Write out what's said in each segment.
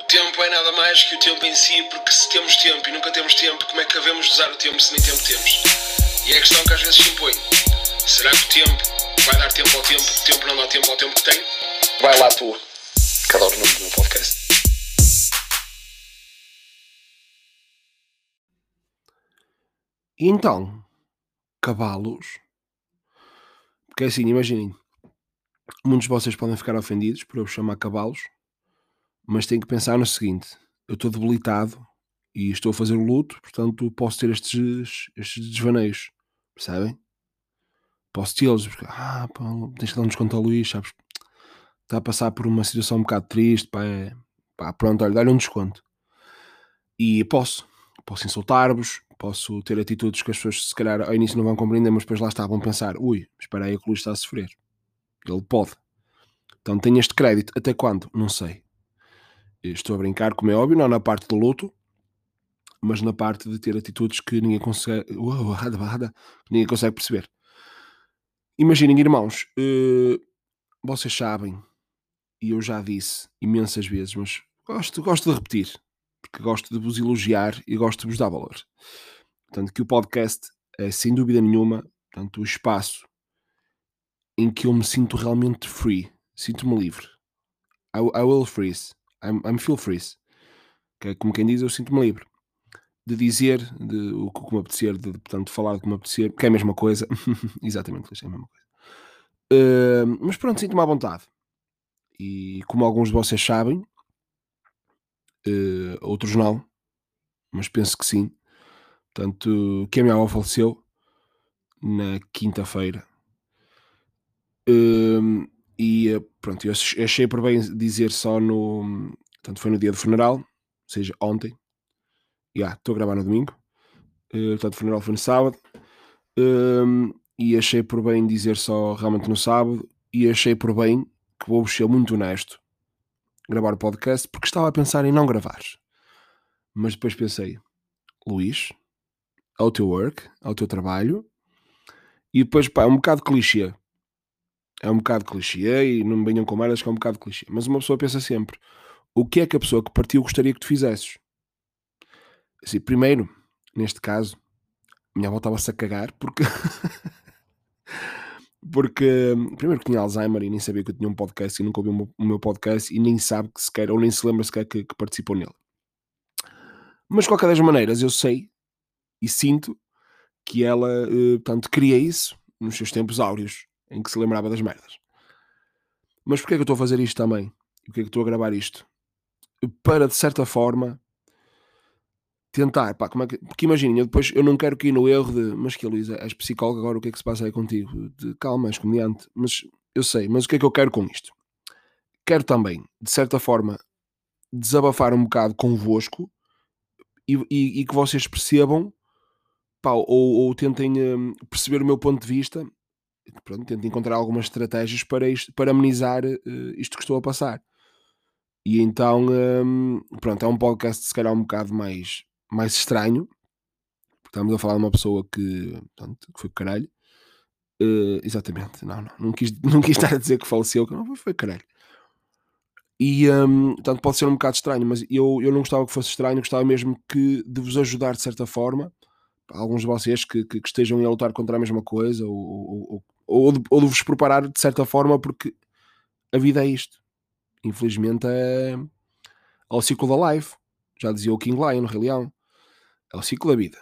O tempo é nada mais que o tempo em si, porque se temos tempo e nunca temos tempo, como é que devemos usar o tempo se nem tempo temos? E é a questão que às vezes se impõe. Será que o tempo vai dar tempo ao tempo, o tempo não dá tempo ao tempo que tem? Vai lá tu, que adoro o nome do meu podcast. Então, cavalos. Porque é assim, imaginem, muitos de vocês podem ficar ofendidos por eu chamar cavalos, mas têm que pensar no seguinte: eu estou debilitado e estou a fazer o luto, portanto posso ter estes, estes desvaneios, percebem? Posso tê-los, porque, ah, pá, tens que dar um desconto ao Luís, sabes? Está a passar por uma situação um bocado triste, pá, é, pá pronto, olha, dá-lhe um desconto. E posso, posso insultar-vos, posso ter atitudes que as pessoas se calhar ao início não vão compreender, mas depois lá está, vão pensar, ui, espera aí que o Luís está a sofrer. Ele pode. Então tem este crédito. Até quando? Não sei. Estou a brincar, como é óbvio, não na parte do luto, mas na parte de ter atitudes que ninguém consegue, uau, rada, rada, ninguém consegue perceber. Imaginem, irmãos, uh, vocês sabem, e eu já disse imensas vezes, mas gosto, gosto de repetir, porque gosto de vos elogiar e gosto de vos dar valor. Portanto, que o podcast é sem dúvida nenhuma portanto, o espaço em que eu me sinto realmente free, sinto-me livre. I, I, will freeze, I'm, I'm feel freeze. Que é como quem diz, eu sinto-me livre de dizer de, o que me apetecer, de, portanto, falar o que me apetecer, que é a mesma coisa. Exatamente, é a mesma coisa. Uh, mas pronto, sinto-me à vontade. E como alguns de vocês sabem, uh, outros não, mas penso que sim. Portanto, que a minha avó faleceu na quinta-feira. Uh, e pronto, eu achei por bem dizer só no. Portanto, foi no dia do funeral, ou seja, ontem. Já, estou a gravar no domingo. Uh, portanto, o funeral foi no sábado. Uh, e achei por bem dizer só realmente no sábado. E achei por bem que vou ser muito honesto gravar o podcast porque estava a pensar em não gravar. Mas depois pensei, Luís, ao teu work, ao teu trabalho, e depois, pá, é um bocado clichê. É um bocado clichê e não me venham com merdas que é um bocado clichê. Mas uma pessoa pensa sempre, o que é que a pessoa que partiu gostaria que tu fizesses? Assim, primeiro, neste caso, minha avó estava-se a cagar porque porque primeiro que tinha Alzheimer e nem sabia que eu tinha um podcast e nunca ouviu o meu podcast e nem sabe que sequer, ou nem se lembra sequer que, que participou nele. Mas de qualquer das maneiras, eu sei e sinto que ela, eh, portanto, queria isso nos seus tempos áureos, em que se lembrava das merdas. Mas porquê é que eu estou a fazer isto também? Porquê é que estou a gravar isto? Para, de certa forma, tentar, pá, como é que, porque imaginem, eu depois eu não quero cair no erro de, mas que Luísa, és psicóloga agora, o que é que se passa aí contigo? De, calma, és comediante, mas eu sei, mas o que é que eu quero com isto? Quero também, de certa forma, desabafar um bocado convosco e, e, e que vocês percebam, pá, ou, ou tentem um, perceber o meu ponto de vista, pronto, tentem encontrar algumas estratégias para, isto, para amenizar uh, isto que estou a passar. E então, um, pronto, é um podcast se calhar um bocado mais mais estranho, porque estamos a falar de uma pessoa que, portanto, que foi caralho. Uh, exatamente, não, não, não quis, não quis estar a dizer que faleceu, que não foi, foi caralho. E, um, portanto, pode ser um bocado estranho, mas eu, eu não gostava que fosse estranho, gostava mesmo que de vos ajudar de certa forma, alguns de vocês que, que, que estejam a lutar contra a mesma coisa, ou, ou, ou, de, ou de vos preparar de certa forma, porque a vida é isto. Infelizmente é ao ciclo da life. Já dizia o King Lion, no Rei Leão. É o ciclo da vida.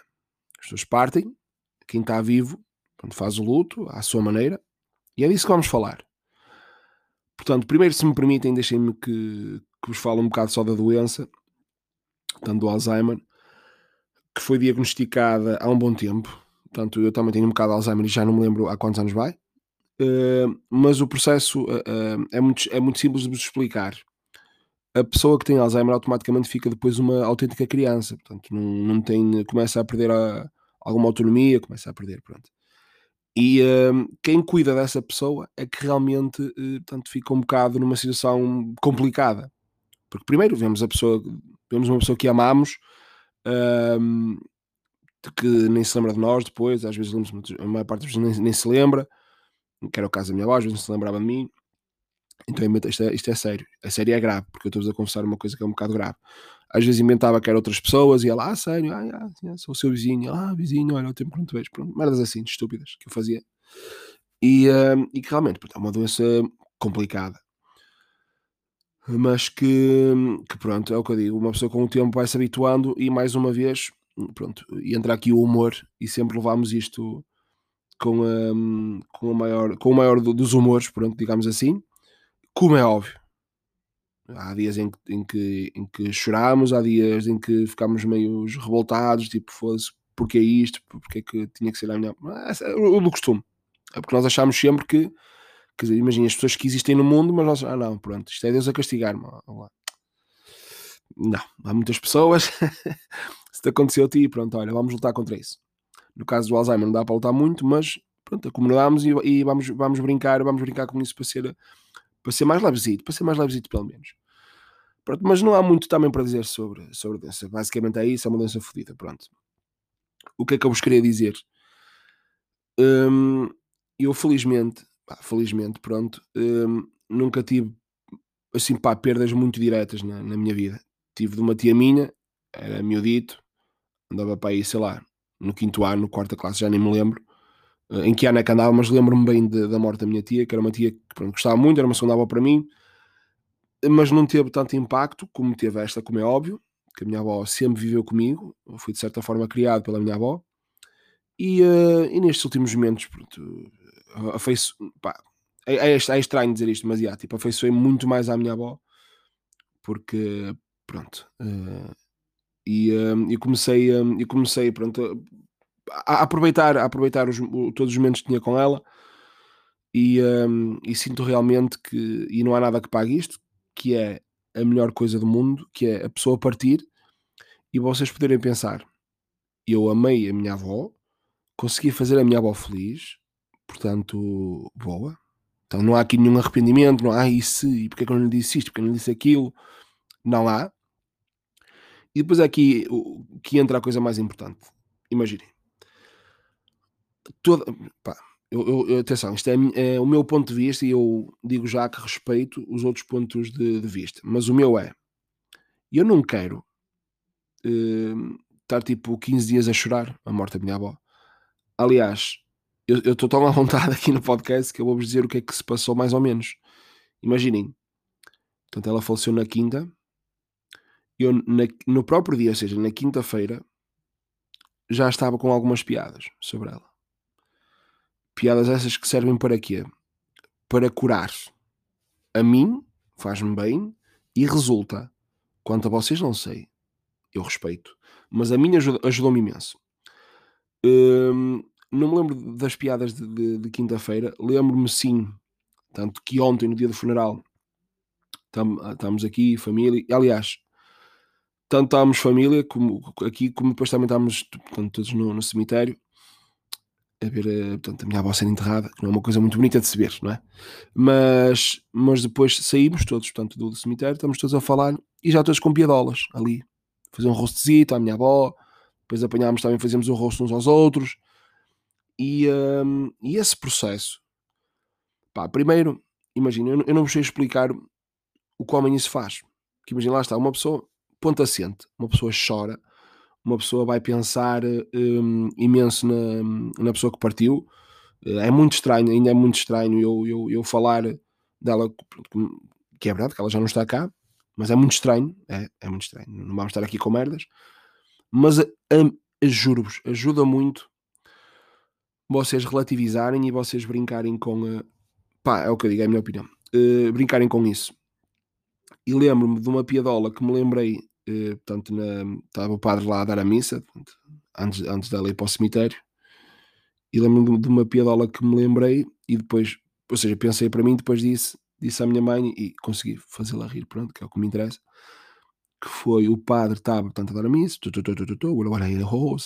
As pessoas partem, quem está vivo faz o luto à sua maneira, e é disso que vamos falar. Portanto, primeiro, se me permitem, deixem-me que, que vos fale um bocado só da doença, tanto do Alzheimer, que foi diagnosticada há um bom tempo. Portanto, eu também tenho um bocado de Alzheimer e já não me lembro há quantos anos vai. Uh, mas o processo uh, uh, é, muito, é muito simples de vos explicar a pessoa que tem Alzheimer automaticamente fica depois uma autêntica criança, portanto, não, não tem, começa a perder a, alguma autonomia, começa a perder, pronto. E quem cuida dessa pessoa é que realmente portanto, fica um bocado numa situação complicada. Porque primeiro vemos a pessoa, vemos uma pessoa que amamos, um, que nem se lembra de nós depois, às vezes a maior parte das vezes nem, nem, se lembra, que era o caso da minha avó, às vezes não se lembrava de mim. Então isto é, isto é sério. A sério é grave, porque eu estou a confessar uma coisa que é um bocado grave. Às vezes inventava que eram outras pessoas e ela, ah, sério, ah, ah, sou o seu vizinho, ah, vizinho, olha, o tempo que não te vejo. Pronto, merdas assim, estúpidas que eu fazia. E, uh, e que realmente é uma doença complicada. Mas que, que, pronto, é o que eu digo. Uma pessoa com o tempo vai se habituando e mais uma vez, pronto, entra aqui o humor e sempre levamos isto com, um, com, o maior, com o maior dos humores, pronto, digamos assim, como é óbvio. Há dias em que, em que, em que chorámos, há dias em que ficámos meio revoltados, tipo, fosse porque é isto, porque é que tinha que ser a minha. É o do costume. É porque nós achamos sempre que, quer dizer, imagina as pessoas que existem no mundo, mas nós, ah, não, pronto, isto é Deus a castigar-me. Não, há muitas pessoas. Se te aconteceu a ti, pronto, olha, vamos lutar contra isso. No caso do Alzheimer não dá para lutar muito, mas pronto, acomodamos e, e vamos, vamos brincar, vamos brincar com isso para ser, para ser mais levesito, para ser mais levesito pelo menos. Pronto, mas não há muito também para dizer sobre, sobre a doença. Basicamente é isso, é uma doença fodida, pronto. O que é que eu vos queria dizer? Hum, eu felizmente, pá, felizmente, pronto, hum, nunca tive assim pá, perdas muito diretas na, na minha vida. Tive de uma tia minha, era miudito, andava para aí, sei lá, no quinto ano, quarta classe, já nem me lembro eh, em que ano é que andava, mas lembro-me bem de, da morte da minha tia, que era uma tia que pronto, gostava muito, era uma segunda avó para mim, mas não teve tanto impacto como teve esta, como é óbvio, que a minha avó sempre viveu comigo, fui de certa forma criado pela minha avó, e, uh, e nestes últimos momentos, pronto, afeiço, pá, é, é, é, estranho dizer isto, mas yeah, tipo, afeiçoei muito mais à minha avó, porque, pronto, uh, e, comecei, uh, e comecei, pronto, a, aproveitar, a aproveitar os, todos os momentos que tinha com ela, e, e sinto realmente que, e não há nada que pague isto, que é a melhor coisa do mundo, que é a pessoa partir e vocês poderem pensar, eu amei a minha avó, consegui fazer a minha avó feliz, portanto, boa. Então não há aqui nenhum arrependimento, não há isso, e porque é que eu não lhe disse isto, porque eu não lhe disse aquilo, não há. E depois é aqui que entra a coisa mais importante. Imaginem. Toda, pá, eu, eu, atenção, isto é, é, o meu ponto de vista e eu digo já que respeito os outros pontos de, de vista, mas o meu é: eu não quero uh, estar tipo 15 dias a chorar a morte da minha avó. Aliás, eu estou tão à vontade aqui no podcast que eu vou-vos dizer o que é que se passou mais ou menos. Imaginem, portanto, ela faleceu na quinta. Eu, na, no próprio dia, ou seja, na quinta-feira, já estava com algumas piadas sobre ela. Piadas essas que servem para quê? Para curar. A mim, faz-me bem e resulta. Quanto a vocês, não sei. Eu respeito. Mas a mim ajudou-me imenso. Hum, não me lembro das piadas de, de, de quinta-feira. Lembro-me sim, tanto que ontem, no dia do funeral, estamos aqui, família. Aliás, tanto estávamos família como aqui, como depois também estávamos portanto, todos no, no cemitério a ver eh, portanto, a minha avó ser enterrada, que não é uma coisa muito bonita de se ver, não é? Mas, mas depois saímos todos portanto, do, cemitério, estamos todos a falar e já todos com piadolas ali. Fazer um rostezito à minha avó, depois apanhámos também, fazíamos um rosto uns aos outros. E, um, e esse processo, pá, primeiro, imagina, eu, eu não vos sei explicar o que homem isso faz. Que imagina, lá está, uma pessoa ponta assente, uma pessoa chora, uma pessoa vai pensar um, imenso na, na pessoa que partiu. É muito estranho, ainda é muito estranho eu, eu, eu falar dela, que é verdade que ela já não está cá, mas é muito estranho, é, é muito estranho, não vamos estar aqui com merdas, mas juro-vos, ajuda muito vocês relativizarem e vocês brincarem com, uh, pá, é o que eu digo, é a minha opinião, uh, brincarem com isso. E lembro-me de uma piadola que me lembrei eh, portanto, na, estava o padre lá a dar a missa, portanto, antes, antes dela ir para o cemitério, e lembro-me de uma piadola que me lembrei, e depois, ou seja, pensei para mim, depois disse, disse à minha mãe, e consegui fazê-la rir, pronto, que é o que me interessa, que foi o padre estava, portanto, a dar a missa,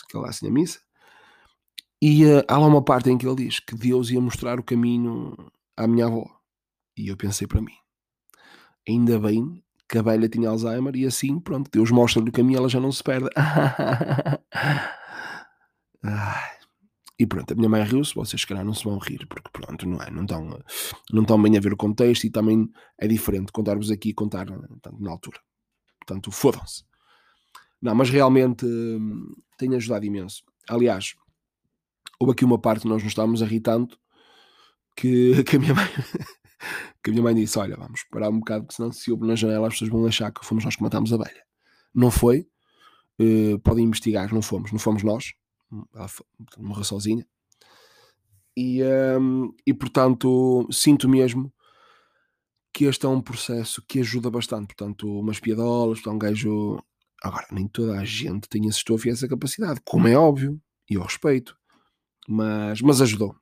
aquela assim a missa, e uh, há lá uma parte em que ele diz que Deus ia mostrar o caminho à minha avó. E eu pensei para mim, ainda bem que a velha tinha Alzheimer e assim, pronto, Deus mostra-lhe o caminho, ela já não se perde. E pronto, a minha mãe riu-se, vocês se calhar não se vão rir, porque pronto, não é? Não estão, não estão bem a ver o contexto e também é diferente contar-vos aqui e contar tanto na altura. Portanto, fodam-se. Não, mas realmente hum, tem ajudado imenso. Aliás, houve aqui uma parte que nós nos estávamos a rir tanto que, que a minha mãe que a minha mãe disse: Olha, vamos parar um bocado, porque senão se ouve na janela as pessoas vão achar que fomos nós que matámos a velha. Não foi. Uh, podem investigar, não fomos, não fomos nós ela morreu sozinha. E, um, e portanto, sinto mesmo que este é um processo que ajuda bastante. Portanto, umas piadolas, um gajo. Agora, nem toda a gente tem esse estofo e essa capacidade, como é óbvio, e eu respeito, mas, mas ajudou.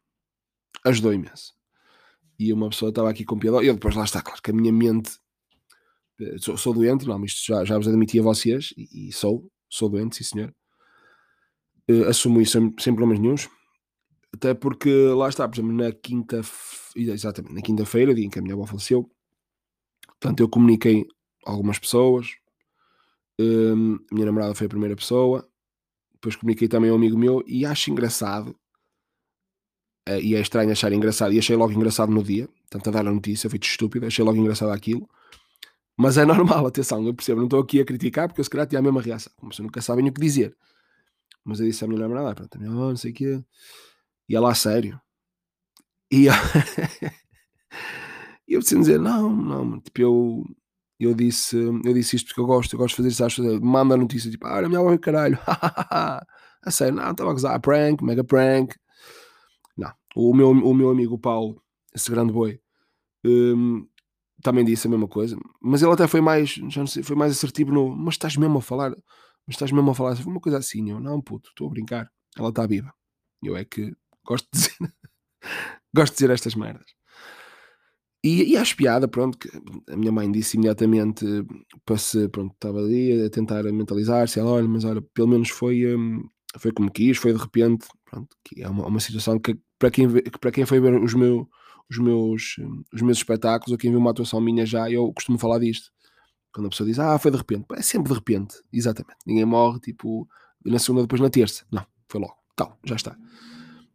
Ajudou imenso. E uma pessoa estava aqui com piadola, e eu depois lá está, claro que a minha mente. Eh, sou, sou doente, não, isto já, já vos admiti a vocês, e, e sou, sou doente, sim senhor uh, assumo isso sem, sem problemas nenhums. Até porque lá está, por exemplo, na quinta exatamente, na quinta-feira, dia em que a minha avó faleceu, portanto, eu comuniquei algumas pessoas. Um, a minha namorada foi a primeira pessoa, depois comuniquei também a um amigo meu e acho engraçado. Uh, e é estranho achar engraçado, e achei logo engraçado no dia, tanto a dar a notícia, foi estúpido, achei logo engraçado aquilo. Mas é normal, atenção, eu percebo, não estou aqui a criticar porque eu se calhar tinha a mesma reação, como se nunca sabem o que dizer. Mas eu disse à minha namorada, pronto, minha não sei o quê. E ela, a sério. E eu preciso dizer, não, não, tipo, eu, eu disse, eu disse isto porque eu gosto, eu gosto de fazer isso, acho, manda a notícia, tipo, ah, minha avó, caralho, a sério, não, estava a gozar, prank, mega prank. O meu, o meu amigo Paulo, esse grande boi, um, também disse a mesma coisa, mas ele até foi mais, já não sei, foi mais assertivo no, mas estás mesmo a falar, mas estás mesmo a falar foi uma coisa assim, eu não, puto, estou a brincar, ela está viva. Eu é que gosto de dizer, gosto de dizer estas merdas. E, e acho piada, pronto, que a minha mãe disse imediatamente para se, pronto, estava ali a tentar mentalizar-se, ela, olha, mas olha, pelo menos foi, um, foi como quis, foi de repente, pronto, que é uma, uma situação que para quem, para quem foi ver os, meu, os, meus, os meus espetáculos, ou quem viu uma atuação minha já, eu costumo falar disto. Quando a pessoa diz, ah, foi de repente. É sempre de repente, exatamente. Ninguém morre, tipo, na segunda, depois na terça. Não, foi logo. Tal, já está.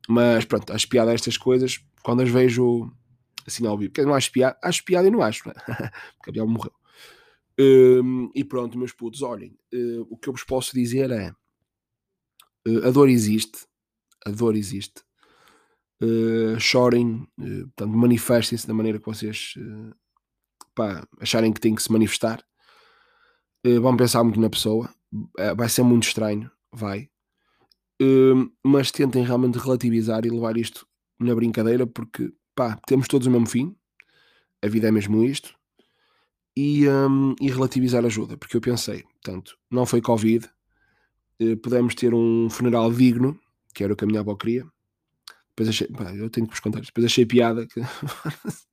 Mas pronto, acho piada estas coisas quando as vejo assim ao vivo. Porque não acho piada, acho piada e não acho, né? porque a Biel morreu. Um, e pronto, meus putos, olhem, uh, o que eu vos posso dizer é uh, a dor existe, a dor existe. Uh, chorem, portanto, manifestem-se da maneira que vocês pá, acharem que tem que se manifestar. Uh, vão pensar muito na pessoa. Uh, vai ser muito estranho, vai. Uh, mas tentem realmente relativizar e levar isto na brincadeira, porque pá, temos todos o mesmo fim. A vida é mesmo isto. E, um, e relativizar ajuda, porque eu pensei, portanto, não foi Covid, uh, pudemos ter um funeral digno, que era o que a minha avó queria. Depois achei, pá, eu tenho que vos contar, depois achei piada que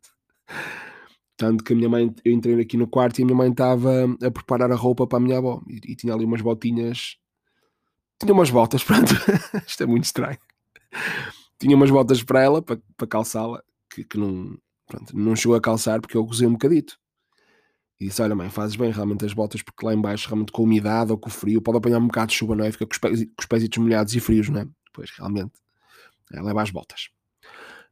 Tanto que a minha mãe, eu entrei aqui no quarto e a minha mãe estava a preparar a roupa para a minha avó e, e tinha ali umas botinhas. Tinha umas botas, pronto. Isto é muito estranho. Tinha umas botas para ela, para, para calçá-la, que, que não, pronto, não chegou a calçar porque eu gozei um bocadito. E disse: Olha, mãe, fazes bem realmente as botas, porque lá embaixo, realmente com a umidade ou com o frio, pode apanhar um bocado de chuva, não é? Fica com os pés, com os pés molhados e frios, não é? Depois, realmente, é, leva as botas.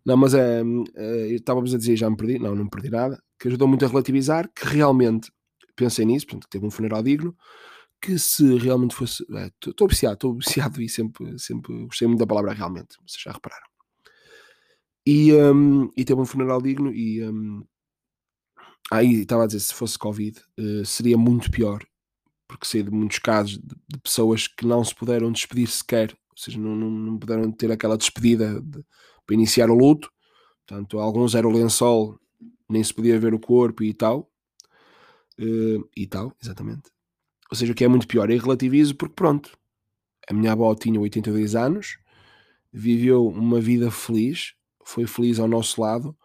Não, mas é, é estávamos a dizer, já me perdi, não, não me perdi nada, que ajudou muito a relativizar, que realmente pensei nisso, portanto, que teve um funeral digno, que se realmente fosse. Estou é, estou viciado e sempre, sempre gostei muito da palavra realmente, vocês já repararam. E, um, e teve um funeral digno e. Um, aí estava a dizer, se fosse Covid, uh, seria muito pior, porque sei de muitos casos de, de, pessoas que não se puderam despedir sequer, seja, não, não, não puderam ter aquela despedida de, para iniciar o luto. Portanto, alguns eram o lençol, nem se podia ver o corpo e tal. Uh, e tal, exatamente. Ou seja, o que é muito pior, eu relativizo porque pronto, a minha avó tinha 82 anos, viveu uma vida feliz, foi feliz ao nosso lado,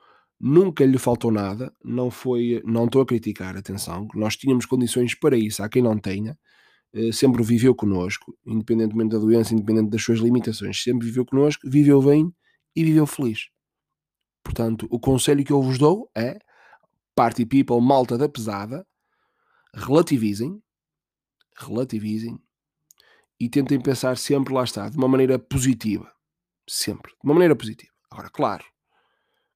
nunca lhe faltou nada, não foi, não estou a criticar, atenção, nós tínhamos condições para isso, há quem não tenha, sempre viveu connosco, independentemente da doença, independente das suas limitações, sempre viveu connosco, viveu bem e viveu feliz. Portanto, o conselho que eu vos dou é party people, malta da pesada, relativizem, relativizem e tentem pensar sempre, lá está, de uma maneira positiva. Sempre. De uma maneira positiva. Agora, claro,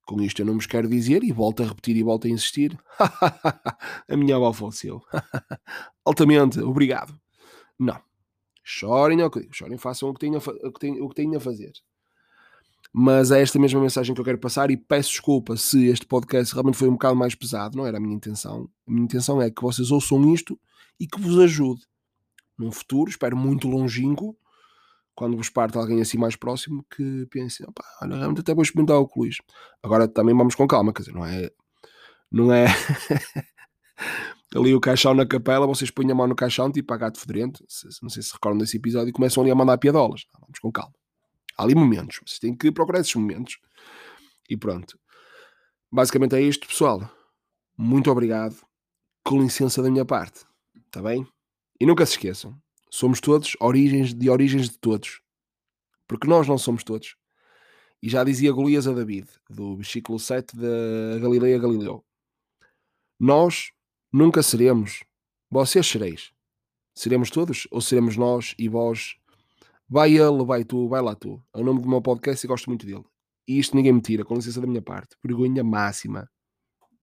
com isto eu não vos quero dizer, e volto a repetir e volto a insistir, a minha avó faleceu. Altamente, obrigado. Não. Chorem o que digo. Chorem, façam o que, tenham, o, que tenham, o que tenham a fazer. Mas é esta mesma mensagem que eu quero passar e peço desculpa se este podcast realmente foi um bocado mais pesado. Não era a minha intenção. A minha intenção é que vocês ouçam isto e que vos ajude. Num futuro, espero muito longínquo, quando vos parte alguém assim mais próximo, que pensem, olha, realmente até vou experimentar o Luís. Agora também vamos com calma, quer dizer, não é... Não é... ali o caixão na capela, vocês põem a mão no caixão, tipo a gato fedorento, não sei se recordam desse episódio, e começam ali a mandar piadolas. Vamos com calma. Há ali momentos, vocês têm que procurar esses momentos. E pronto. Basicamente é isto, pessoal. Muito obrigado. Com licença da minha parte. Está bem? E nunca se esqueçam, somos todos origens de origens de todos. Porque nós não somos todos. E já dizia Golias a David, do versículo 7 da Galileia Galileu. Nós nunca seremos, vocês sereis. Seremos todos ou seremos nós e vós? Vai ele, vai tu, vai lá tu. É o nome do meu podcast e gosto muito dele. E isto ninguém me tira, com licença da minha parte. Vergonha máxima.